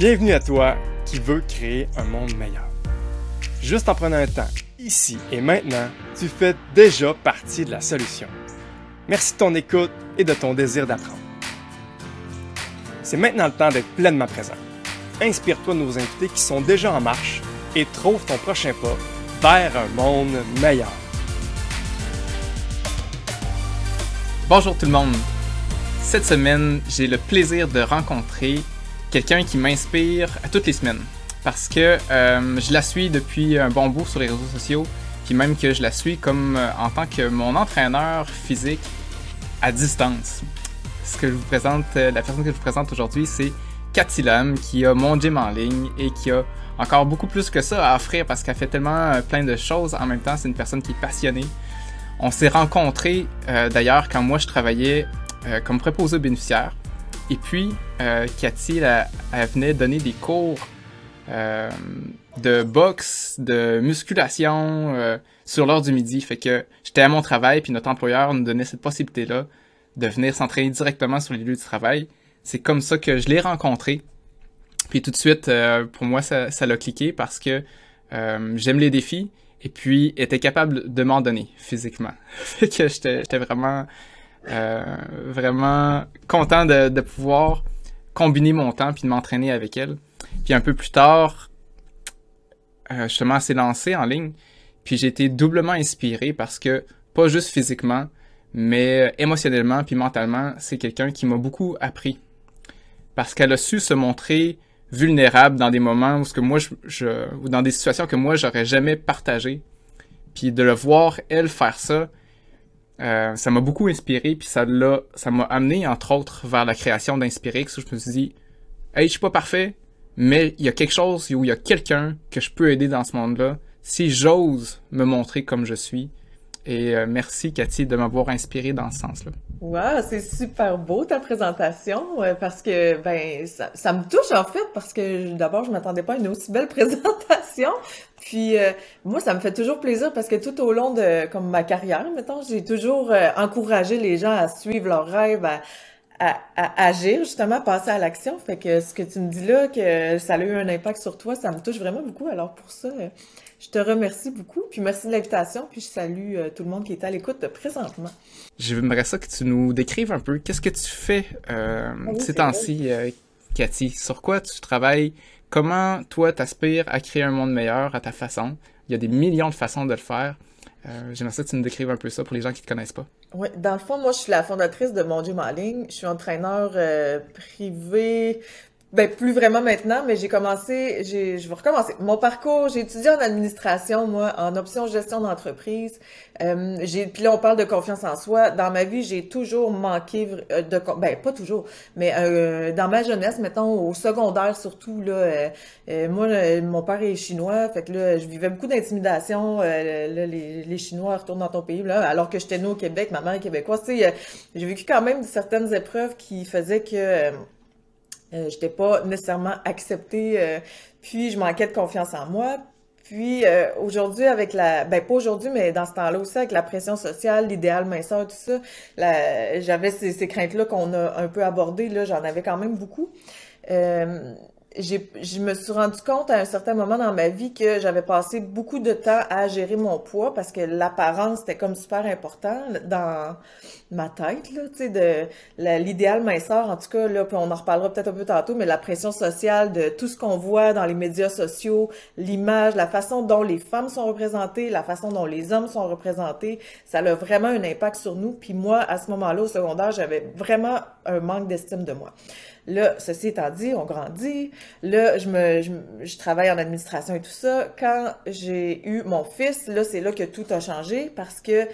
Bienvenue à toi qui veux créer un monde meilleur. Juste en prenant un temps, ici et maintenant, tu fais déjà partie de la solution. Merci de ton écoute et de ton désir d'apprendre. C'est maintenant le temps d'être pleinement présent. Inspire-toi de nos invités qui sont déjà en marche et trouve ton prochain pas vers un monde meilleur. Bonjour tout le monde. Cette semaine, j'ai le plaisir de rencontrer quelqu'un qui m'inspire toutes les semaines. Parce que euh, je la suis depuis un bon bout sur les réseaux sociaux, puis même que je la suis comme euh, en tant que mon entraîneur physique à distance. Ce que je vous présente, euh, la personne que je vous présente aujourd'hui, c'est Cathy Lam, qui a mon gym en ligne et qui a encore beaucoup plus que ça à offrir parce qu'elle fait tellement plein de choses en même temps. C'est une personne qui est passionnée. On s'est rencontrés d'ailleurs quand moi je travaillais comme préposé bénéficiaire. Et puis, euh, Cathy, elle, venait donner des cours euh, de boxe, de musculation euh, sur l'heure du midi. Fait que j'étais à mon travail, puis notre employeur nous donnait cette possibilité-là de venir s'entraîner directement sur les lieux de travail. C'est comme ça que je l'ai rencontré. Puis tout de suite, pour moi, ça, ça l'a cliqué parce que j'aime les défis et puis était capable de m'en donner physiquement. fait que j'étais vraiment vraiment content de, pouvoir combiner mon temps puis de m'entraîner avec elle. Puis un peu plus tard, euh, justement, elle s'est lancée en ligne. Puis j'ai été doublement inspiré parce que, pas juste physiquement, mais émotionnellement puis mentalement, c'est quelqu'un qui m'a beaucoup appris. Parce qu'elle a su se montrer vulnérable dans des moments où ce que moi je, ou dans des situations que moi j'aurais jamais partagé. Puis de le voir elle faire ça, euh, ça m'a beaucoup inspiré, puis ça l'a, ça m'a amené entre autres vers la création d'Inspirix où je me suis dit, hey, je suis pas parfait, mais il y a quelque chose où il y a quelqu'un que je peux aider dans ce monde-là si j'ose me montrer comme je suis. Et euh, merci Cathy de m'avoir inspiré dans ce sens-là. Wow, c'est super beau ta présentation euh, parce que ben ça, ça, me touche en fait parce que d'abord je m'attendais pas à une aussi belle présentation. Puis euh, moi ça me fait toujours plaisir parce que tout au long de comme ma carrière mettons, j'ai toujours euh, encouragé les gens à suivre leurs rêves, à, à, à, agir justement, à passer à l'action. Fait que ce que tu me dis là que ça a eu un impact sur toi, ça me touche vraiment beaucoup. Alors pour ça je te remercie beaucoup, puis merci de l'invitation, puis je salue euh, tout le monde qui est à l'écoute présentement. J'aimerais ça que tu nous décrives un peu qu'est-ce que tu fais euh, ah ces temps-ci, euh, Cathy? Sur quoi tu travailles? Comment toi t'aspires à créer un monde meilleur à ta façon? Il y a des millions de façons de le faire. J'aimerais ça que tu nous décrives un peu ça pour les gens qui ne te connaissent pas. Oui, dans le fond, moi, je suis la fondatrice de Mon Dieu en ligne. Je suis entraîneur privé ben, plus vraiment maintenant, mais j'ai commencé, j'ai, je vais recommencer. Mon parcours, j'ai étudié en administration, moi, en option gestion d'entreprise. Euh, j'ai, puis là, on parle de confiance en soi. Dans ma vie, j'ai toujours manqué euh, de, ben, pas toujours, mais euh, dans ma jeunesse, mettons, au secondaire surtout, là, euh, moi, mon père est chinois, fait que là, je vivais beaucoup d'intimidation. là, les, les Chinois retournent dans ton pays, là, alors que j'étais née au Québec, ma mère est québécoise. Tu sais, j'ai vécu quand même certaines épreuves qui faisaient que euh, j'étais pas nécessairement acceptée, euh, puis je manquais de confiance en moi. Puis euh, aujourd'hui, avec la, ben pas aujourd'hui, mais dans ce temps-là aussi, avec la pression sociale, l'idéal minceur, tout ça, j'avais ces, ces craintes-là qu'on a un peu abordées, là, j'en avais quand même beaucoup. Je me suis rendu compte à un certain moment dans ma vie que j'avais passé beaucoup de temps à gérer mon poids parce que l'apparence était comme super important dans ma tête, là, tu sais, de l'idéal minceur, en tout cas, là, puis on en reparlera peut-être un peu tantôt, mais la pression sociale de tout ce qu'on voit dans les médias sociaux, l'image, la façon dont les femmes sont représentées, la façon dont les hommes sont représentés, ça a vraiment un impact sur nous. Puis moi, à ce moment-là, au secondaire, j'avais vraiment un manque d'estime de moi. Là, ceci étant dit, on grandit. Là, je me, je, travaille en administration et tout ça. Quand j'ai eu mon fils, là, c'est là que tout a changé parce que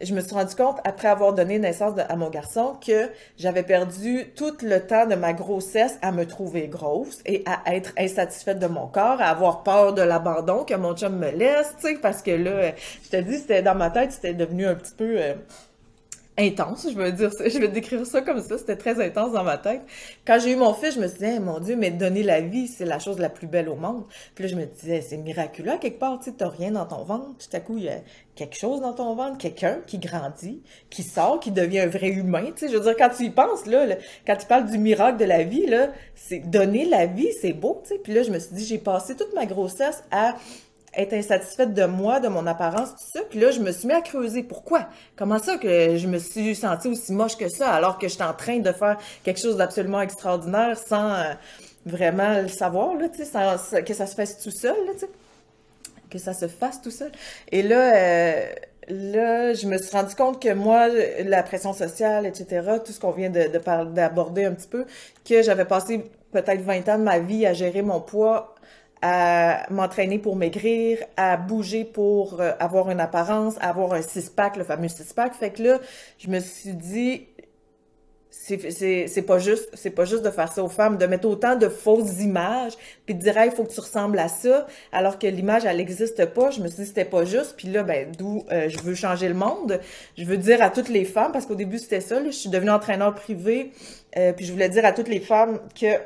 je me suis rendu compte, après avoir donné naissance à mon garçon, que j'avais perdu tout le temps de ma grossesse à me trouver grosse et à être insatisfaite de mon corps, à avoir peur de l'abandon, que mon chum me laisse, tu sais, parce que là, je te dis, c'était dans ma tête, c'était devenu un petit peu... Euh, intense, je veux dire ça, je vais décrire ça comme ça, c'était très intense dans ma tête. Quand j'ai eu mon fils, je me dit, mon Dieu, mais donner la vie, c'est la chose la plus belle au monde. Puis là, je me disais, c'est miraculeux, quelque part, tu t'as rien dans ton ventre, tout à coup, il y a quelque chose dans ton ventre, quelqu'un qui grandit, qui sort, qui devient un vrai humain, tu sais, je veux dire, quand tu y penses, là, quand tu parles du miracle de la vie, là, c'est donner la vie, c'est beau, tu sais. Puis là, je me suis dit, j'ai passé toute ma grossesse à être insatisfaite de moi, de mon apparence, tout ça. Puis là, je me suis mis à creuser. Pourquoi? Comment ça que je me suis sentie aussi moche que ça alors que j'étais en train de faire quelque chose d'absolument extraordinaire sans euh, vraiment le savoir, là, tu sais, que ça se fasse tout seul, là, tu sais. Que ça se fasse tout seul. Et là, euh, là, je me suis rendu compte que moi, la pression sociale, etc., tout ce qu'on vient de, de d'aborder un petit peu, que j'avais passé peut-être 20 ans de ma vie à gérer mon poids à m'entraîner pour maigrir, à bouger pour euh, avoir une apparence, à avoir un six-pack, le fameux six-pack. Fait que là, je me suis dit, c'est pas juste c'est pas juste de faire ça aux femmes de mettre autant de fausses images puis de dire il faut que tu ressembles à ça alors que l'image elle n'existe pas. Je me suis dit c'était pas juste. Puis là ben d'où euh, je veux changer le monde. Je veux dire à toutes les femmes parce qu'au début c'était ça je suis devenue entraîneur privé euh, puis je voulais dire à toutes les femmes que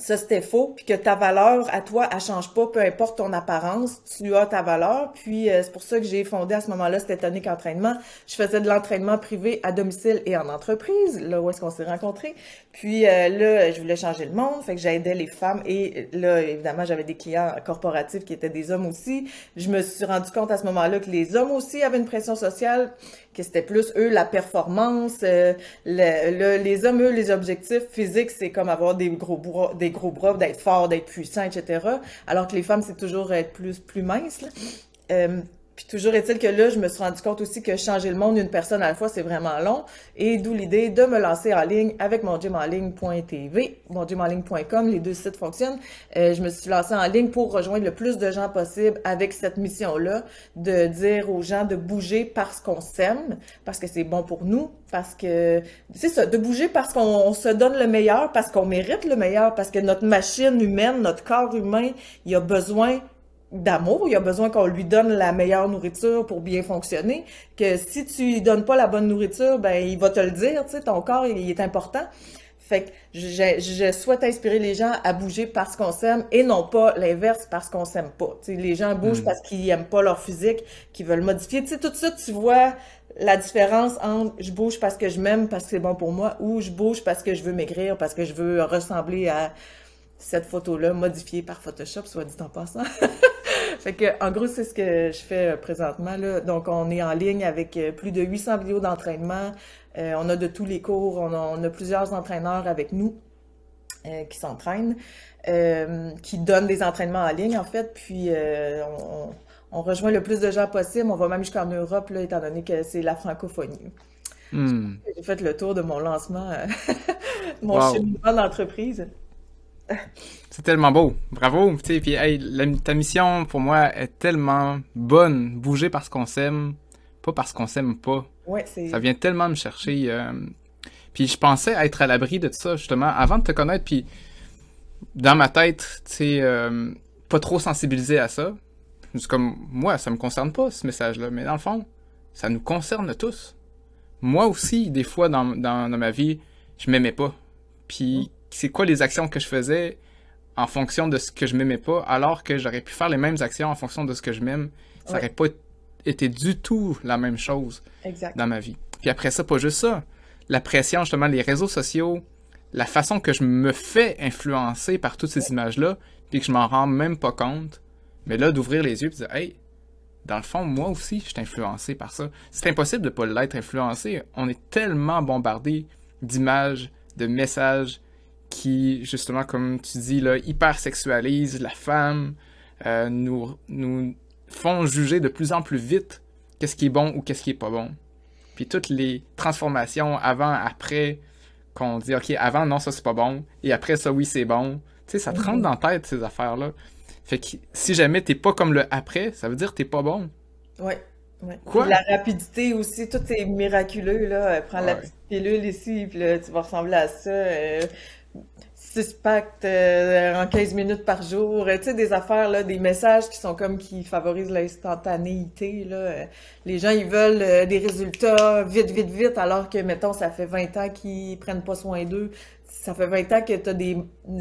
ça c'était faux, puis que ta valeur à toi, elle change pas, peu importe ton apparence, tu as ta valeur. Puis euh, c'est pour ça que j'ai fondé à ce moment-là cet tonique entraînement. Je faisais de l'entraînement privé à domicile et en entreprise, là où est-ce qu'on s'est rencontrés. Puis euh, là, je voulais changer le monde, fait que j'aidais les femmes et là, évidemment, j'avais des clients corporatifs qui étaient des hommes aussi. Je me suis rendu compte à ce moment-là que les hommes aussi avaient une pression sociale, que c'était plus eux la performance. Euh, les hommes, eux, les objectifs physiques, c'est comme avoir des gros bras, des gros bras, d'être fort, d'être puissant, etc. Alors que les femmes, c'est toujours être plus plus mince. Là. Euh, puis toujours est-il que là, je me suis rendu compte aussi que changer le monde d'une personne à la fois, c'est vraiment long. Et d'où l'idée de me lancer en ligne avec mon mongymenligne.tv, mongymenligne.com, les deux sites fonctionnent. Euh, je me suis lancée en ligne pour rejoindre le plus de gens possible avec cette mission-là, de dire aux gens de bouger parce qu'on s'aime, parce que c'est bon pour nous, parce que c'est ça, de bouger parce qu'on se donne le meilleur, parce qu'on mérite le meilleur, parce que notre machine humaine, notre corps humain, il a besoin d'amour, il a besoin qu'on lui donne la meilleure nourriture pour bien fonctionner, que si tu lui donnes pas la bonne nourriture, ben il va te le dire, tu sais, ton corps, il, est important. Fait que je, je, souhaite inspirer les gens à bouger parce qu'on s'aime et non pas l'inverse parce qu'on s'aime pas. Tu sais, les gens bougent hmm. parce qu'ils aiment pas leur physique, qu'ils veulent modifier. Tu sais, tout ça, tu vois la différence entre je bouge parce que je m'aime, parce que c'est bon pour moi, ou je bouge parce que je veux maigrir, parce que je veux ressembler à cette photo-là modifiée par Photoshop, soit dit en passant. fait que, en gros, c'est ce que je fais euh, présentement. Là. Donc, on est en ligne avec euh, plus de 800 vidéos d'entraînement. Euh, on a de tous les cours. On a, plusieurs entraîneurs avec nous qui s'entraînent, qui donnent des entraînements en ligne, en fait. Puis, on, rejoint le plus de gens possible. On va même jusqu'en Europe, là, étant donné que c'est la francophonie. Hmm. J'ai fait le tour de mon lancement, mon wow. cheminement d'entreprise. C'est tellement beau. Bravo. Puis, ta mission, pour moi, est tellement bonne. Bouger parce qu'on s'aime, pas parce qu'on s'aime pas. ça vient tellement me chercher. Euh, puis je pensais être à l'abri de ça, justement, avant de te connaître. Puis dans ma tête, tu sais, euh, pas trop sensibilisé à ça. C'est comme, moi, ça me concerne pas, ce message-là. Mais dans le fond, ça nous concerne tous. Moi aussi, des fois, dans, dans, dans ma vie, je m'aimais pas. Puis c'est quoi les actions que je faisais en fonction de ce que je m'aimais pas, alors que j'aurais pu faire les mêmes actions en fonction de ce que je m'aime. Ça n'aurait pas été du tout la même chose dans ma vie. Puis après ça, pas juste ça. La pression, justement, les réseaux sociaux, la façon que je me fais influencer par toutes ces images-là, puis que je m'en rends même pas compte. Mais là, d'ouvrir les yeux et de dire, hey, dans le fond, moi aussi, je suis influencé par ça. C'est impossible de pas l'être influencé. On est tellement bombardé d'images, de messages, qui, justement, comme tu dis, là, hyper sexualise la femme, euh, nous, nous font juger de plus en plus vite qu'est-ce qui est bon ou qu'est-ce qui est pas bon. Puis toutes les transformations avant, après, qu'on dit, OK, avant, non, ça c'est pas bon, et après, ça, oui, c'est bon. Tu sais, ça te rentre mhm. dans la tête, ces affaires-là. Fait que si jamais t'es pas comme le après, ça veut dire que t'es pas bon. Ouais. Ouais. Quoi? La rapidité aussi, tout est miraculeux, là. Prends la petite pilule ici, puis là, tu vas ressembler à ça. Euh, six packs euh, en 15 minutes par jour, tu sais, des affaires, là, des messages qui sont comme qui favorisent l'instantanéité, là. Les gens, ils veulent euh, des résultats vite, vite, vite, alors que, mettons, ça fait 20 ans qu'ils prennent pas soin d'eux. Ça fait 20 ans que tu as des,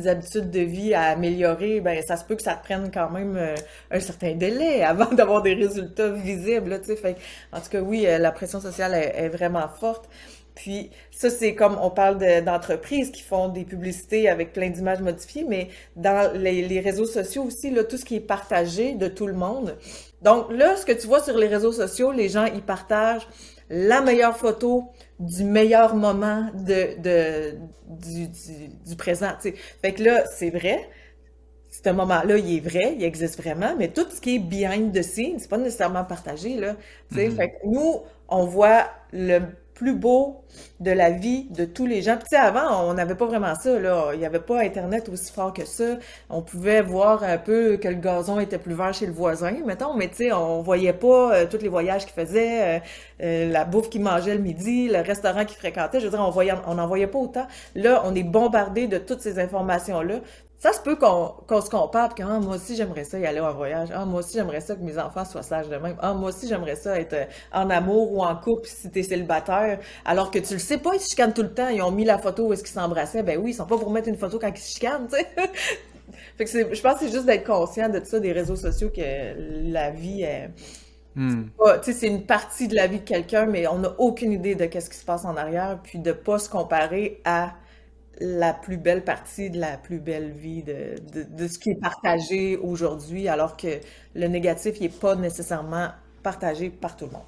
habitudes de vie à améliorer, ben ça se peut que ça te prenne quand même euh, un certain délai avant d'avoir des résultats visibles, tu sais. En tout cas, oui, la pression sociale est vraiment forte. Puis ça, c'est comme on parle d'entreprises qui font des publicités avec plein d'images modifiées, mais dans les, réseaux sociaux aussi, là, tout ce qui est partagé de tout le monde. Donc là, ce que tu vois sur les réseaux sociaux, les gens, ils partagent la meilleure photo du meilleur moment de, de du, du, présent. Fait que là, c'est vrai, ce moment-là, il est vrai, il existe vraiment, mais tout ce qui est behind the scenes, c'est pas nécessairement partagé, là. Mm-hmm. Fait que nous, on voit le plus beau de la vie de tous les gens. Puis, tu sais, avant, on n'avait pas vraiment ça, là. Il n'y avait pas Internet aussi fort que ça. On pouvait voir un peu que le gazon était plus vert chez le voisin, mettons, mais tu sais, on voyait pas euh, tous les voyages qu'il faisait, euh, euh, la bouffe qu'il mangeait le midi, le restaurant qu'il fréquentait. Je veux dire, on on n'en voyait pas autant. Là, on est bombardé de toutes ces informations-là. Ça se peut qu'on se compare, que ah, moi aussi j'aimerais ça y aller en voyage. Ah, moi aussi j'aimerais ça que mes enfants soient sages de même. Ah, moi aussi j'aimerais ça être euh, en amour ou en couple si t'es célibataire. Alors que tu le sais pas, ils se chicanent tout le temps. Ils ont mis la photo où est-ce qu'ils s'embrassaient. Ben oui, ils sont pas pour mettre une photo quand ils se chicanent, tu sais. fait que je pense que c'est juste d'être conscient de ça, des réseaux sociaux, que la vie est... Hmm. C'est une partie de la vie de quelqu'un, mais on n'a aucune idée de qu'est-ce qui se passe en arrière, puis de pas se comparer à la plus belle partie de la plus belle vie, de, de, ce qui est partagé aujourd'hui, alors que le négatif, n'est pas nécessairement partagé par tout le monde.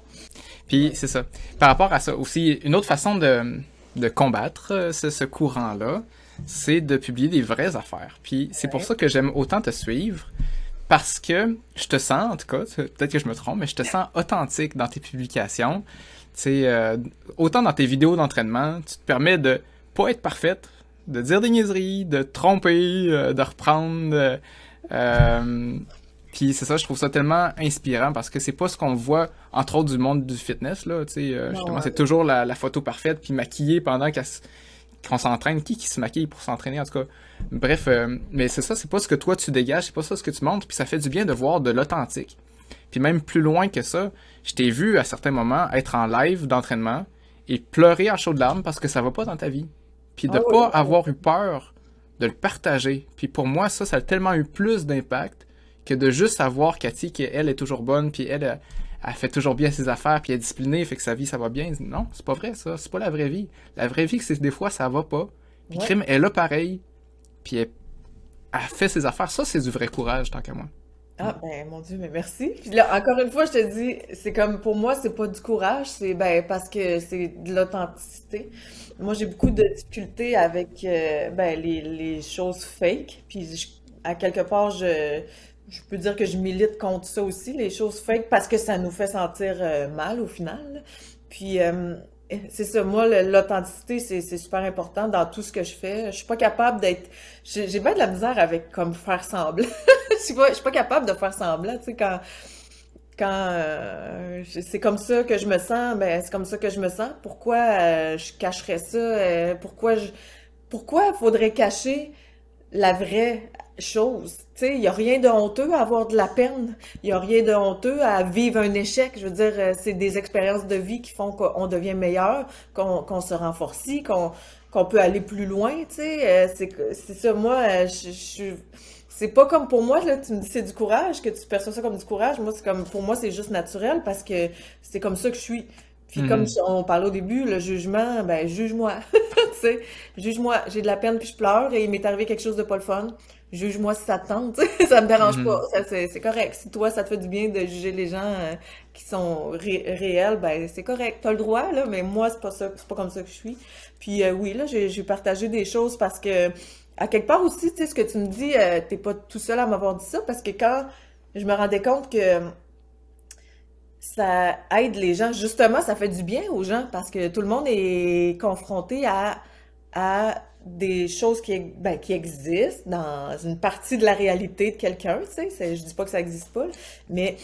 Puis, c'est ça. Par rapport à ça aussi, une autre façon de, de combattre euh, ce, ce courant-là, c'est de publier des vraies affaires. Puis, c'est pour ça que j'aime autant te suivre, parce que je te sens, en tout cas, peut-être que je me trompe, mais je te sens authentique dans tes publications. Tu sais, euh, autant dans tes vidéos d'entraînement, tu te permets de pas être parfaite, de dire des niaiseries, de tromper, euh, de reprendre. Euh, euh, puis c'est ça, je trouve ça tellement inspirant parce que c'est pas ce qu'on voit, entre autres, du monde du fitness, là, c'est toujours la, photo parfaite, puis maquillée pendant qu'on s'entraîne. Qui qui se maquille pour s'entraîner, en tout cas? Bref, mais c'est ça, c'est pas ce que toi tu dégages, c'est pas ça ce que tu montres, puis ça fait du bien de voir de l'authentique. Puis même plus loin que ça, je t'ai vu à certains moments être en live d'entraînement et pleurer à chaudes larmes parce que ça va pas dans ta vie puis de ne ah pas avoir eu peur de le partager. Puis pour moi, ça, ça a tellement eu plus d'impact que de juste savoir Cathy qu'elle est toujours bonne, puis elle, elle, fait toujours bien ses affaires, puis elle est disciplinée, fait que sa vie, ça va bien. Non, c'est pas vrai, ça. C'est pas la vraie vie. La vraie vie, c'est que des fois, ça va pas. Puis Crime, elle a pareil, puis elle, elle fait ses affaires. Ça, c'est du vrai courage, tant qu'à moi. Ah, ben, mon Dieu, mais merci. Puis là, encore une fois, je te dis, c'est comme, pour moi, c'est pas du courage, c'est, ben, parce que c'est de l'authenticité. Moi, j'ai beaucoup de difficultés avec, euh, ben, les, les choses fake. Puis, à quelque part, je, je peux dire que je milite contre ça aussi, les choses fake, parce que ça nous fait sentir euh, mal au final. Puis, euh, c'est ça, moi, l'authenticité, c'est super important dans tout ce que je fais. Je suis pas capable d'être... J'ai bien de la misère avec comme faire semblant. je suis pas, suis pas capable de faire semblant, tu sais, quand... Quand euh, c'est comme ça que je me sens, ben c'est comme ça que je me sens. Pourquoi euh, je cacherais ça? Euh, pourquoi je... Pourquoi faudrait cacher la vraie chose? Il n'y a rien de honteux à avoir de la peine. Il n'y a rien de honteux à vivre un échec. Je veux dire, euh, c'est des expériences de vie qui font qu'on devient meilleur, qu'on se renforce, qu'on qu'on peut aller plus loin, tu sais. Euh, c'est ça, moi, euh, je, je c'est pas comme pour moi, là, tu me dis c'est du courage, que tu perçois ça comme du courage. Moi, c'est comme, pour moi, c'est juste naturel parce que c'est comme ça que je suis. Puis comme mhm. on parlait au début, le jugement, ben juge-moi. tu sais, juge-moi. J'ai de la peine puis je pleure et il m'est arrivé quelque chose de pas le fun. Juge-moi si ça te tente. ça me dérange mhm. pas. C'est correct. Si toi, ça te fait du bien de juger les gens euh, qui sont réels, ben c'est correct. T'as le droit, là, mais moi, c'est pas ça, c'est pas comme ça que je suis. Puis euh, oui, là, j'ai partagé des choses parce que à quelque part aussi, tu sais, ce que tu me dis, euh, t'es pas tout seul à m'avoir dit ça parce que quand je me rendais compte que ça aide les gens. Justement, ça fait du bien aux gens parce que tout le monde est confronté à, à des choses qui, ben, qui existent dans une partie de la réalité de quelqu'un, tu sais. Je dis pas que ça existe pas, mais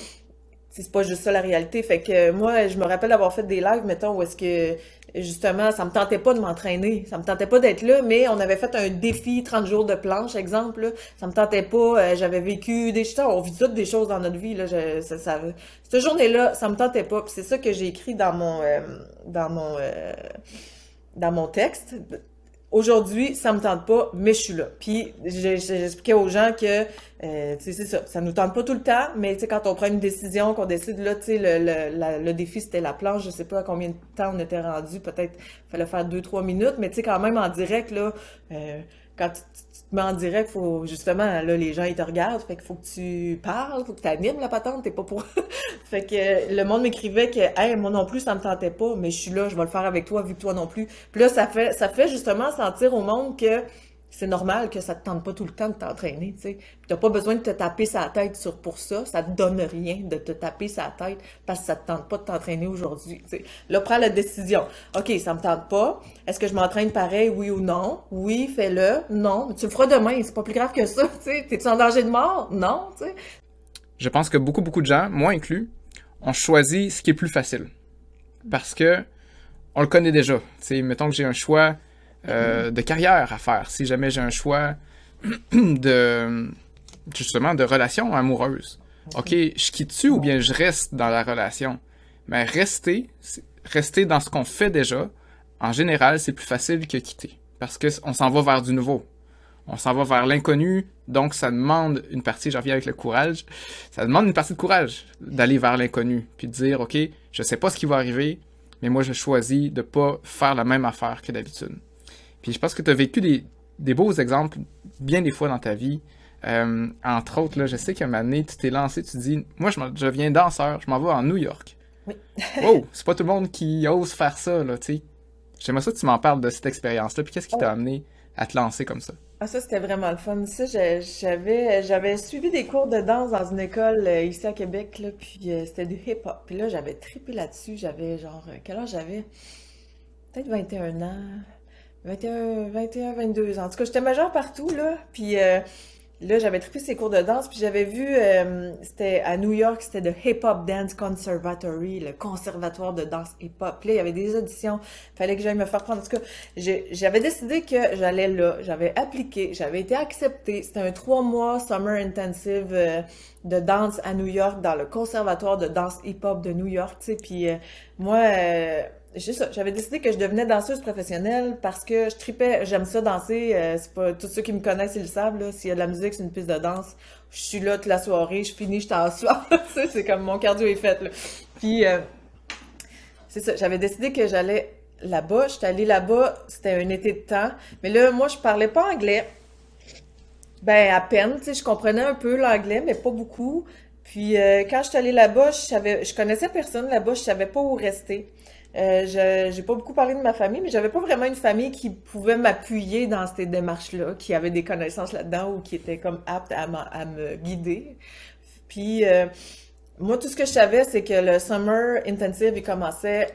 c'est pas juste ça la réalité. Fait que moi, je me rappelle avoir fait des lives, mettons, où est-ce que justement, ça me tentait pas de m'entraîner, ça me tentait pas d'être là, mais on avait fait un défi 30 jours de planche, exemple, là. ça me tentait pas, euh, j'avais vécu des choses, on vit toutes des choses dans notre vie, là, ça, ça, cette journée-là, ça me tentait pas, c'est ça que j'ai écrit dans mon, euh, dans mon, euh, dans mon texte, Aujourd'hui, ça me tente pas, mais je suis là. Puis j'expliquais aux gens que, euh, c'est ça, ça nous tente pas tout le temps, mais tu sais, quand on prend une décision, qu'on décide, là, tu sais, le, le, le défi, c'était la planche, je sais pas à combien de temps on était rendu, peut-être fallait faire deux, trois minutes, mais tu sais, quand même en direct, là, euh, quand tu, te mets en direct, faut justement, là, les gens, ils te regardent, fait qu'il faut que tu parles, faut que tu animes la patente, t'es pas pour... fait que le monde m'écrivait que, hey, moi non plus, ça me tentait pas, mais je suis là, je vais le faire avec toi, vu que toi non plus. Puis là, ça fait, ça fait justement sentir au monde que c'est normal que ça te tente pas tout le temps de t'entraîner, tu pas besoin de te taper sa tête sur pour ça, ça te donne rien de te taper sa tête parce que ça te tente pas de t'entraîner aujourd'hui. Là, prends la décision. OK, ça me tente pas. Est-ce que je m'entraîne pareil, oui ou non? Oui, fais-le. Non, mais tu le feras demain, c'est pas plus grave que ça, tu sais. T'es-tu en danger de mort? Non, tu. Je pense que beaucoup, beaucoup de gens, moi inclus, ont choisi ce qui est plus facile. Parce que on le connaît déjà. Tu mettons que j'ai un choix euh, de carrière à faire, si jamais j'ai un choix de justement de relation amoureuse. Ok, je quitte-tu ou bien je reste dans la relation? Mais rester, rester dans ce qu'on fait déjà, en général, c'est plus facile que quitter. Parce qu'on s'en va vers du nouveau. On s'en va vers l'inconnu, donc ça demande une partie, j'en viens avec le courage, ça demande une partie de courage d'aller vers l'inconnu, puis de dire, OK, je sais pas ce qui va arriver, mais moi je choisis de pas faire la même affaire que d'habitude. Puis je pense que tu as vécu des, beaux exemples bien des fois dans ta vie. Euh, entre autres, là, je sais qu'à un moment donné, tu t'es lancé, tu te dis, moi, je, je viens danseur, je m'en vais en New York. Oui. wow, c'est pas tout le monde qui ose faire ça, là, tu sais. J'aimerais ça que tu m'en parles de cette expérience-là, puis qu'est-ce qui t'a amené à te lancer comme ça? Ah, ça, c'était vraiment le fun. Ça, j'avais, j'avais suivi des cours de danse dans une école euh, ici à Québec, là, puis euh, c'était du hip-hop. Puis là, j'avais trippé là-dessus. J'avais genre, quel âge j'avais? Peut-être 21 ans. 21, 21, 22 ans. En tout cas, j'étais majeure partout, là. Puis euh, là, j'avais trippé ces cours de danse. Puis j'avais vu, euh, c'était à New York, c'était le Hip Hop Dance Conservatory, le conservatoire de danse hip-hop. Là, il y avait des auditions. Fallait que j'aille me faire prendre. En tout cas, j'avais décidé que j'allais là. J'avais appliqué. J'avais été acceptée. C'était un trois mois summer intensive euh, de danse à New York dans le conservatoire de danse hip-hop de New York, tu sais. Puis moi j'avais décidé que je devenais danseuse professionnelle parce que je tripais, j'aime ça danser. Euh, c'est pas tous ceux qui me connaissent, ils le savent. Là, s'il y a de la musique, c'est une piste de danse. Je suis là toute la soirée, je finis, je t'assois. c'est comme mon cardio est fait. Là. Puis euh, c'est ça, j'avais décidé que j'allais là-bas. J'étais allée là-bas, c'était un été de temps. Mais là, moi, je parlais pas anglais. Ben, à peine, tu sais, je comprenais un peu l'anglais, mais pas beaucoup. Puis euh, quand je suis allée là-bas, je savais, je connaissais personne là-bas, je savais pas où rester. Euh, je j'ai pas beaucoup parlé de ma famille, mais j'avais pas vraiment une famille qui pouvait m'appuyer dans ces démarches-là, qui avait des connaissances là-dedans ou qui était comme apte à, à me guider. Puis euh, moi, tout ce que je savais, c'est que le summer intensive, il commençait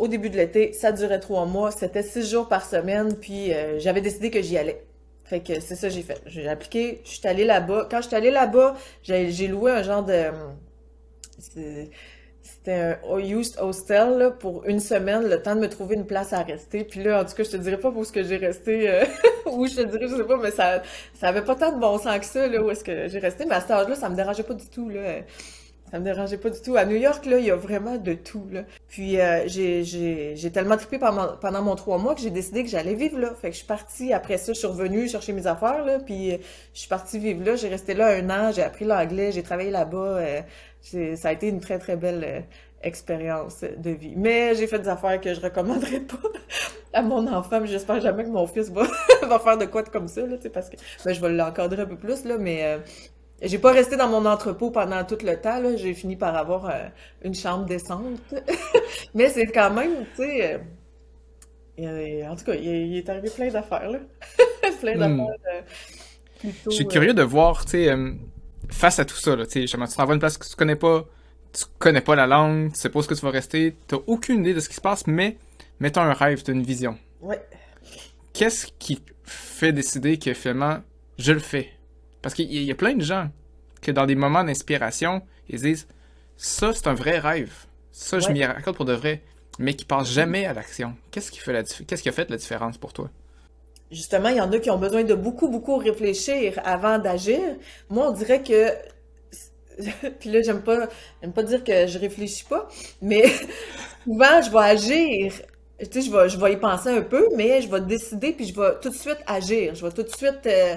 au début de l'été, ça durait trois mois, c'était six jours par semaine, puis euh, j'avais décidé que j'y allais. Fait que c'est ça que j'ai fait. J'ai appliqué, je suis allée là-bas. Quand je suis allée là-bas, j'ai loué un genre de c'était un used hostel là, pour une semaine, le temps de me trouver une place à rester. Puis là, en tout cas, je te dirais pas où ce que j'ai resté, euh, où je te dirais, je sais pas, mais ça, ça avait pas tant de bon sens que ça, là, où est-ce que j'ai resté. Mais à cet âge-là, ça me dérangeait pas du tout, là. Ça me dérangeait pas du tout. À New York, là, il y a vraiment de tout, là. Puis euh, j'ai, tellement trippé pendant, pendant mon trois mois que j'ai décidé que j'allais vivre là. Fait que je suis partie, après ça, je suis revenue chercher mes affaires, là, puis je suis partie vivre là. J'ai resté là un an, j'ai appris l'anglais, j'ai travaillé là-bas. Euh, ça a été une très, très belle euh, expérience de vie. Mais j'ai fait des affaires que je recommanderais pas à mon enfant, mais j'espère jamais que mon fils va, va faire de quoi de comme ça, là, parce que ben, je vais l'encadrer un peu plus, là, mais euh, j'ai pas resté dans mon entrepôt pendant tout le temps, là. J'ai fini par avoir euh, une chambre décente. mais c'est quand même, tu sais... en tout cas, il, est arrivé plein d'affaires, là. plein hmm. d'affaires. je suis curieux de voir, tu sais face à tout ça, là, tu t'en vas une place que tu connais pas, tu connais pas la langue, tu sais pas où ce que tu vas rester, t'as aucune idée de ce qui se passe, mais mettons un rêve, t'as une vision. Ouais. Qu'est-ce qui fait décider que finalement, je le fais? Parce qu'il y, a plein de gens que dans des moments d'inspiration, ils disent, ça, c'est un vrai rêve. Ça, je m'y raconte pour de vrai. mais qui passe jamais à l'action. Qu'est-ce qui, fait la Qu'est-ce qui a fait la différence pour toi? Justement, il y en a qui ont besoin de beaucoup, beaucoup réfléchir avant d'agir. Moi, on dirait que puis là, j'aime pas, j'aime pas dire que je réfléchis pas, mais souvent, je vais agir. Tu sais, je vais, je vais y penser un peu, mais je vais décider, puis je vais tout de suite agir. Je vais tout de suite euh,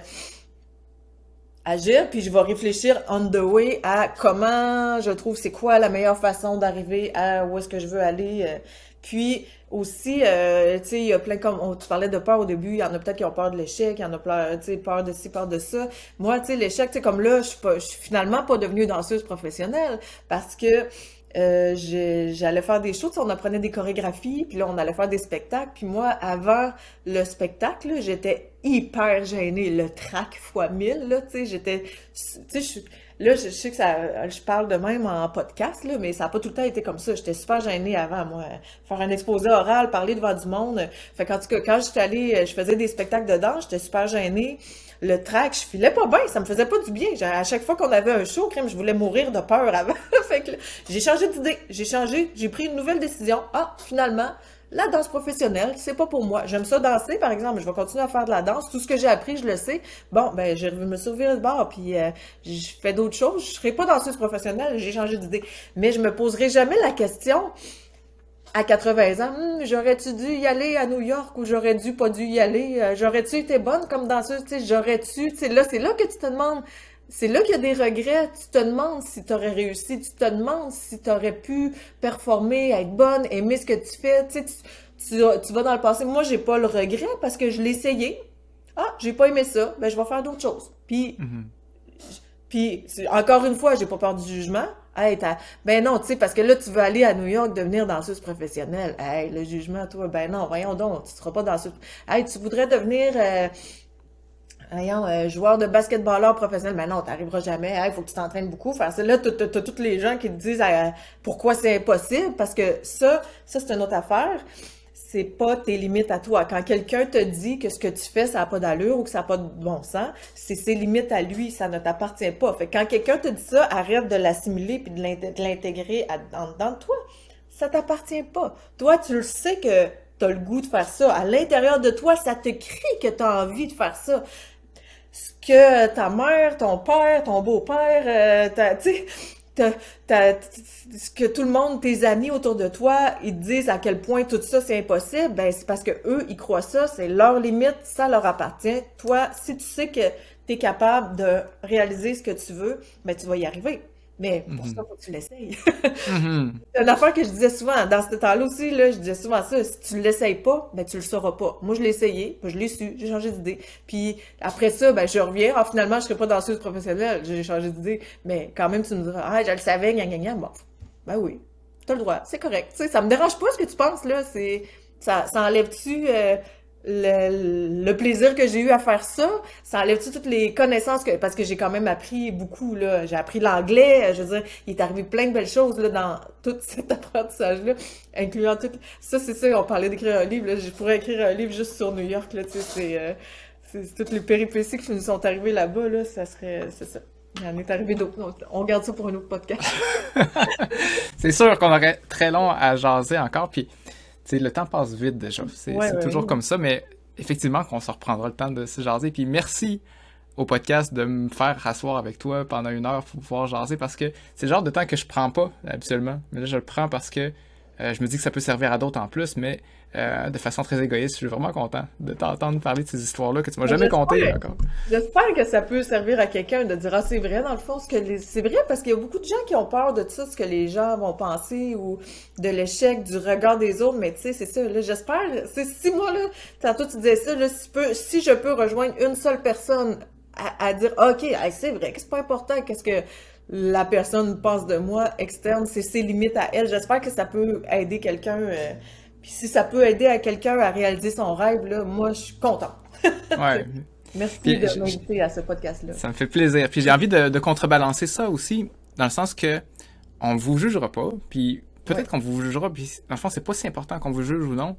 agir, puis je vais réfléchir on the way à comment je trouve c'est quoi la meilleure façon d'arriver à où est-ce que je veux aller. Euh. Puis aussi, euh, tu sais, il y a plein comme on, tu parlais de peur au début, il y en a peut-être qui ont peur de l'échec, il y en a plein, tu sais, peur de ci, peur de ça. Moi, tu sais, l'échec, tu sais, comme là, je suis pas, je suis finalement pas devenue danseuse professionnelle parce que euh, j'allais faire des choses, on apprenait des chorégraphies, puis là, on allait faire des spectacles. Puis moi, avant le spectacle, j'étais hyper gênée. Le track fois mille, là, tu sais, j'étais... Tu sais, là, je, sais que ça... Je parle de même en podcast, là, mais ça n'a pas tout le temps été comme ça. J'étais super gênée avant, moi. Faire un exposé oral, parler devant du monde. Fait qu'en tout cas, quand j'étais allée... Je faisais des spectacles de danse, j'étais super gênée le track, je filais pas bien, ça me faisait pas du bien. À chaque fois qu'on avait un show, crème, je voulais mourir de peur avant. fait que j'ai changé d'idée, j'ai changé, j'ai pris une nouvelle décision. Ah, finalement, la danse professionnelle, c'est pas pour moi. J'aime ça danser, par exemple, je vais continuer à faire de la danse. Tout ce que j'ai appris, je le sais. Bon, ben, je vais me servir de bord, puis euh, je fais d'autres choses. Je serai pas danseuse professionnelle, j'ai changé d'idée. Mais je me poserai jamais la question à 80 ans, hmm, j'aurais-tu dû y aller à New York ou j'aurais dû pas dû y aller? Euh, j'aurais-tu été bonne comme danseuse? J'aurais-tu? Là, c'est là que tu te demandes. C'est là qu'il y a des regrets. Tu te demandes si tu aurais réussi. Tu te demandes si tu aurais pu performer, être bonne, aimer ce que tu fais. Tu, sais, tu, tu, vas dans le passé. Moi, j'ai pas le regret parce que je l'ai essayé. Ah, j'ai pas aimé ça. Ben, je vais faire d'autres choses. Puis, mm-hmm. puis encore une fois, j'ai pas peur du jugement. Hey, ben non, tu sais, parce que là, tu veux aller à New York devenir danseuse professionnelle. Hey, le jugement, toi, ben non, voyons donc, tu seras pas danseuse. Hey, tu voudrais devenir, euh, voyons, euh, joueur de basketballeur professionnel. Ben non, t'arriveras jamais. Il faut que tu t'entraînes beaucoup. Enfin, là, t'as, as, tous les gens qui te disent euh, pourquoi c'est impossible, parce que ça, ça, c'est une autre affaire c'est pas tes limites à toi. Quand quelqu'un te dit que ce que tu fais, ça n'a pas d'allure ou que ça n'a pas de bon sens, c'est ses limites à lui, ça ne t'appartient pas. Fait quand quelqu'un te dit ça, arrête de l'assimiler puis de l'intégrer dedans de toi. Ça t'appartient pas. Toi, tu le sais que tu as le goût de faire ça. À l'intérieur de toi, ça te crie que tu as envie de faire ça. Ce que ta mère, ton père, ton beau-père, euh, tu ce que tout le monde, tes amis autour de toi, ils disent à quel point tout ça c'est impossible, ben c'est parce que eux, ils croient ça, c'est leur limite, ça leur appartient. Toi, si tu sais que tu es capable de réaliser ce que tu veux, ben tu vas y arriver. Mais pour ça, mhm. faut que tu l'essayes. C'est une affaire que je disais souvent. Dans ce temps-là aussi, là, je disais souvent ça. Si tu l'essayes pas, ben, tu le sauras pas. Moi, je l'ai essayé, je l'ai su, j'ai changé d'idée. Puis après ça, ben, je reviens. Ah, finalement, je serai pas danseuse professionnelle. J'ai changé d'idée. Mais quand même, tu me diras, ah, je le savais, gna, gna, gna. Bon, ben oui. T'as le droit. C'est correct. Tu sais, ça me dérange pas ce que tu penses, là. C'est, ça, ça enlève-tu, euh, le, plaisir que j'ai eu à faire ça, ça enlève-tu toutes les connaissances que parce que j'ai quand même appris beaucoup là, j'ai appris l'anglais, je veux dire, il est arrivé plein de belles choses là dans tout cet apprentissage là, incluant tout ça c'est ça, on parlait d'écrire un livre là, je pourrais écrire un livre juste sur New York là, tu sais, c'est euh, toutes les péripéties qui nous sont arrivées là-bas là, ça serait c'est ça. Il en est arrivé d'autres. On garde ça pour un autre podcast. c'est sûr qu'on aurait très long à jaser encore puis le temps passe vite déjà. C'est toujours comme ça, mais effectivement qu'on se reprendra le temps de se jaser. Puis merci au podcast de me faire rasseoir avec toi pendant une heure pour pouvoir jaser parce que c'est le genre de temps que je prends pas habituellement. Mais là, je le prends parce que euh, je me dis que ça peut servir à d'autres en plus, mais euh, de façon très égoïste. Je suis vraiment content de t'entendre parler de ces histoires-là que tu m'as jamais contées encore. J'espère que ça peut servir à quelqu'un de dire ah c'est vrai dans le fond ce que c'est vrai parce qu'il y a beaucoup de gens qui ont peur de ça ce que les gens vont penser ou de l'échec du regard des autres mais tu sais c'est ça là j'espère c'est si moi là tantôt tu disais ça là si, si je peux rejoindre une seule personne à, dire ok c'est vrai que c'est pas important qu'est-ce que la personne pense de moi externe c'est ses limites à elle j'espère que ça peut aider quelqu'un euh, puis si ça peut aider à quelqu'un à réaliser son rêve, là, moi, je suis content. ouais. Merci de m'inviter à ce podcast-là. Ça me fait plaisir. Puis j'ai envie de, contrebalancer ça aussi, dans le sens que on vous jugera pas, puis peut-être qu'on vous jugera, puis dans le fond, c'est pas si important qu'on vous juge ou non,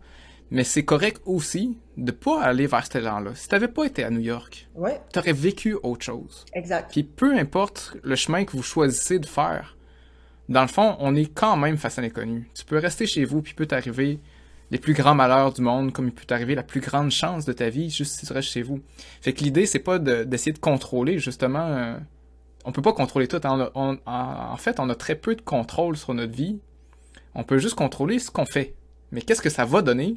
mais c'est correct aussi de pas aller vers cet élan-là. Si t'avais pas été à New York, ouais. t'aurais vécu autre chose. Exact. Puis peu importe le chemin que vous choisissez de faire, dans le fond, on est quand même face à l'inconnu. Tu peux rester chez vous, puis peut t'arriver les plus grands malheurs du monde, comme il peut t'arriver la plus grande chance de ta vie, juste si tu restes chez vous. Fait que l'idée, c'est pas d'essayer de, contrôler, justement. Euh, on peut pas contrôler tout. En fait, on a très peu de contrôle sur notre vie. On peut juste contrôler ce qu'on fait. Mais qu'est-ce que ça va donner?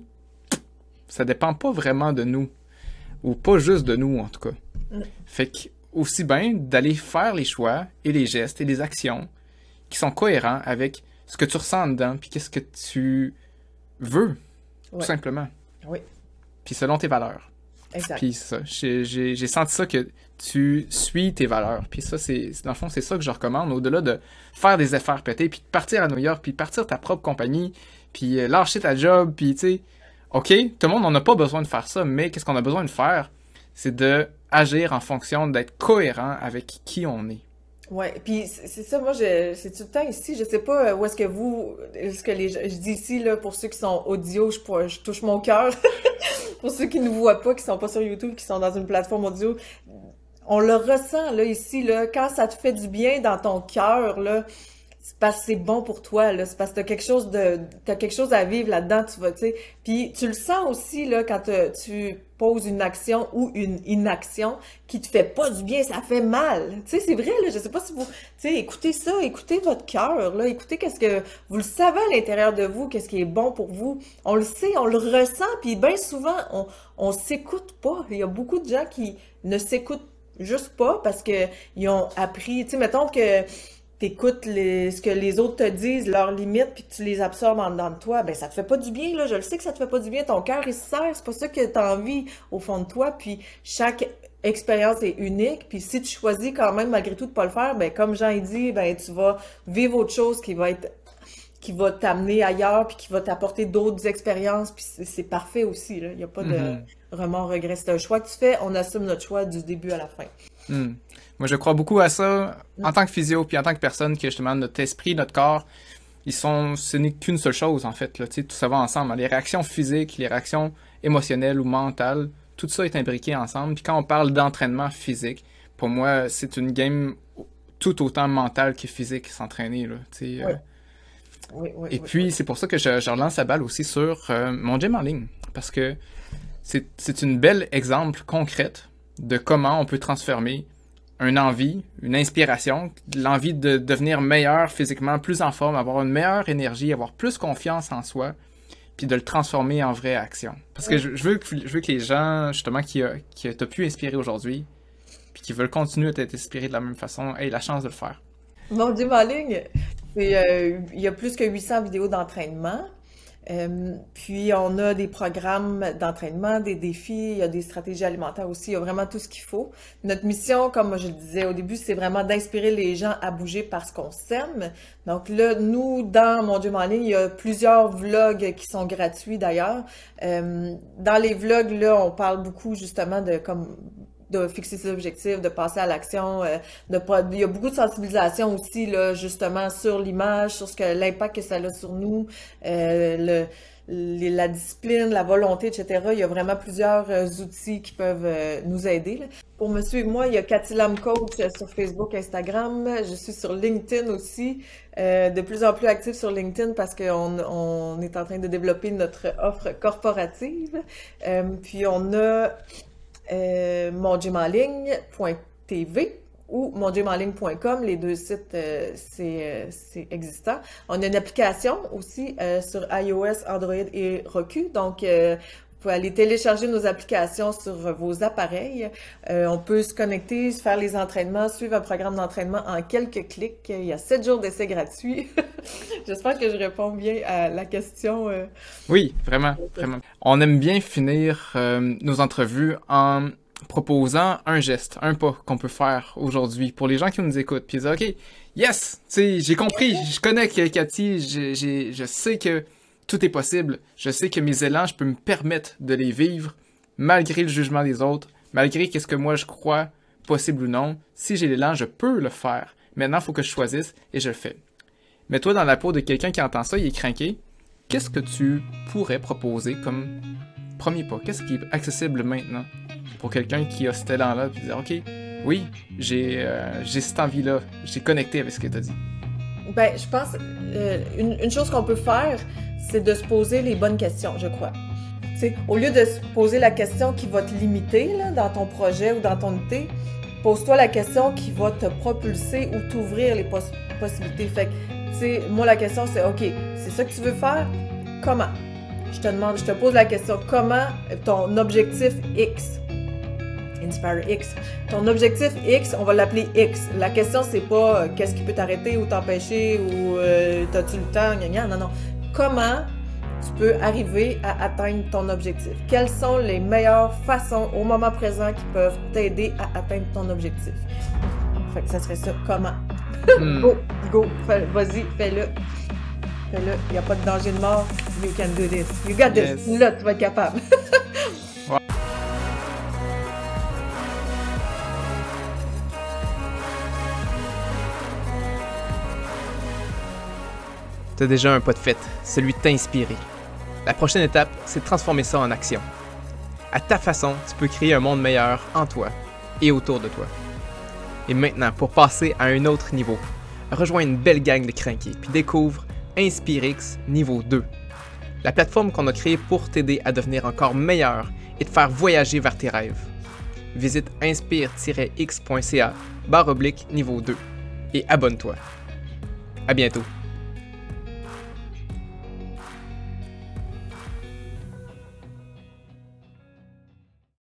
Ça dépend pas vraiment de nous. Ou pas juste de nous, en tout cas. Fait que, aussi bien d'aller faire les choix et les gestes et les actions qui sont cohérents avec ce que tu ressens dedans, puis qu'est-ce que tu veux, tout simplement. Oui. Puis selon tes valeurs. Exact. Puis ça, j'ai senti ça que tu suis tes valeurs. Puis ça, c'est dans le fond, c'est ça que je recommande, au-delà de faire des efforts pétés, puis de partir à New York, puis de partir ta propre compagnie, puis euh, lâcher ta job, puis tu sais, OK, tout le monde, on n'a pas besoin de faire ça, mais qu'est-ce qu'on a besoin de faire? C'est de agir en fonction d'être cohérent avec qui on est. Ouais, puis c'est ça, moi, c'est tout le temps ici. Je sais pas euh, où est-ce que vous, est-ce que les, je dis ici là pour ceux qui sont audio, je, je touche mon cœur. pour ceux qui ne voient pas, qui sont pas sur YouTube, qui sont dans une plateforme audio, on le ressent là ici là, quand ça te fait du bien dans ton cœur là, c'est parce que c'est bon pour toi là, c'est parce que t'as quelque chose de t'as quelque chose à vivre là-dedans, tu vas tu sais. Puis tu le sens aussi là quand tu poses une action ou une inaction qui te fait pas du bien, ça fait mal. Tu sais, c'est vrai là, je sais pas si vous tu sais écoutez ça, écoutez votre cœur là, écoutez qu'est-ce que vous le savez à l'intérieur de vous, qu'est-ce qui est bon pour vous. On le sait, on le ressent puis bien souvent on on s'écoute pas. Il y a beaucoup de gens qui ne s'écoutent juste pas parce que ils ont appris, tu sais mettons que t'écoutes les, ce que les autres te disent, leurs limites, puis que tu les absorbes en dedans de toi, ben ça te fait pas du bien, là. Je le sais que ça te fait pas du bien. Ton cœur, il se serre. C'est pas ça que t'as envie au fond de toi. Puis chaque expérience est unique. Puis si tu choisis quand même, malgré tout, de pas le faire, ben comme Jean dit, ben tu vas vivre autre chose qui va être qui va t'amener ailleurs puis qui va t'apporter d'autres expériences puis c'est parfait aussi là il y a pas de mm-hmm. remords regret c'est un choix que tu fais on assume notre choix du début à la fin mm. Moi, je crois beaucoup à ça en tant que physio, puis en tant que personne, que justement, notre esprit, notre corps, ils sont, ce n'est qu'une seule chose, en fait. Là, tout ça va ensemble. Les réactions physiques, les réactions émotionnelles ou mentales, tout ça est imbriqué ensemble. Puis quand on parle d'entraînement physique, pour moi, c'est une game tout autant mentale que physique, s'entraîner. Là, euh. Et puis, c'est pour ça que je, je, relance la balle aussi sur euh, mon gym en ligne. Parce que c'est une belle exemple concrète de comment on peut transformer une envie, une inspiration, l'envie de devenir meilleur physiquement, plus en forme, avoir une meilleure énergie, avoir plus confiance en soi, puis de le transformer en vraie action. Parce que je, veux, que, je veux que les gens, justement, qui, qui t'ont pu inspirer aujourd'hui, puis qui veulent continuer à t'être inspirés de la même façon, aient la chance de le faire. Mon Dieu, ma ligne, euh, il y a plus que 800 vidéos d'entraînement. Euh, puis on a des programmes d'entraînement, des défis, il y a des stratégies alimentaires aussi, il y a vraiment tout ce qu'il faut. Notre mission, comme je le disais au début, c'est vraiment d'inspirer les gens à bouger parce qu'on s'aime. Donc là, nous, dans Mon Dieu en il y a plusieurs vlogs qui sont gratuits d'ailleurs. Euh, dans les vlogs, là, on parle beaucoup justement de comme de fixer ses objectifs, de passer à l'action, euh, de il y a beaucoup de sensibilisation aussi là justement sur l'image, sur ce que l'impact que ça a sur nous, euh, le, la discipline, la volonté, etc. Il y a vraiment plusieurs euh, outils qui peuvent nous aider. Pour me suivre, moi, il y a Cathy Lam Coach sur Facebook, Instagram. Je suis sur LinkedIn aussi, de plus en plus active sur LinkedIn parce qu'on on est en train de développer notre offre corporative. puis on a euh, ou mongymanligne.com. Les deux sites, euh, euh, c'est existant. On a une application aussi euh, sur iOS, Android et Roku. Donc, vous pouvez aller télécharger nos applications sur vos appareils. on peut se connecter, faire les entraînements, suivre un programme d'entraînement en quelques clics. Il y a sept jours d'essai gratuits. J'espère que je réponds bien à la question. Oui, vraiment, vraiment. On aime bien finir nos entrevues en proposant un geste, un pas qu'on peut faire aujourd'hui pour les gens qui nous écoutent. Puis dire, OK, yes, j'ai compris, je connais Cathy, je sais que tout est possible. Je sais que mes élans, je peux me permettre de les vivre malgré le jugement des autres, malgré qu'est-ce que moi je crois possible ou non. Si j'ai l'élan, je peux le faire. Maintenant, il faut que je choisisse et je le fais. Mets-toi dans la peau de quelqu'un qui entend ça, il est craqué. Qu'est-ce que tu pourrais proposer comme premier pas? Qu'est-ce qui est accessible maintenant pour quelqu'un qui a cet élan-là, puis dire, OK, oui, j'ai euh, j'ai cette envie-là, j'ai connecté avec ce que tu as dit. Ben, je pense, euh, une, une chose qu'on peut faire, c'est de se poser les bonnes questions, je crois. Au lieu de se poser la question qui va te limiter là, dans ton projet ou dans ton idée, pose-toi la question qui va te propulser ou t'ouvrir les poss- possibilités. Fait que, moi, la question, c'est OK, c'est ça que tu veux faire? Comment? Je te demande, je te pose la question comment ton objectif X, Inspire X, ton objectif X, on va l'appeler X. La question, c'est pas euh, qu'est-ce qui peut t'arrêter ou t'empêcher ou euh, t'as-tu le temps, gna, gna. non, non. Comment tu peux arriver à atteindre ton objectif? Quelles sont les meilleures façons au moment présent qui peuvent t'aider à atteindre ton objectif? Fait que ça serait ça, comment? Hmm. Go, go, vas-y, fais-le. Fais-le, il n'y a pas de danger de mort. You can do this. You got this. Yes. Là, tu vas être capable. T'as déjà un pas de fait, celui de t'inspirer. La prochaine étape, c'est de transformer ça en action. À ta façon, tu peux créer un monde meilleur en toi et autour de toi. Et maintenant, pour passer à un autre niveau, rejoins une belle gang de crinqués puis découvre InspireX niveau 2. La plateforme qu'on a créée pour t'aider à devenir encore meilleur et te faire voyager vers tes rêves. Visite inspire-x.ca barre oblique niveau 2 et abonne-toi. À bientôt.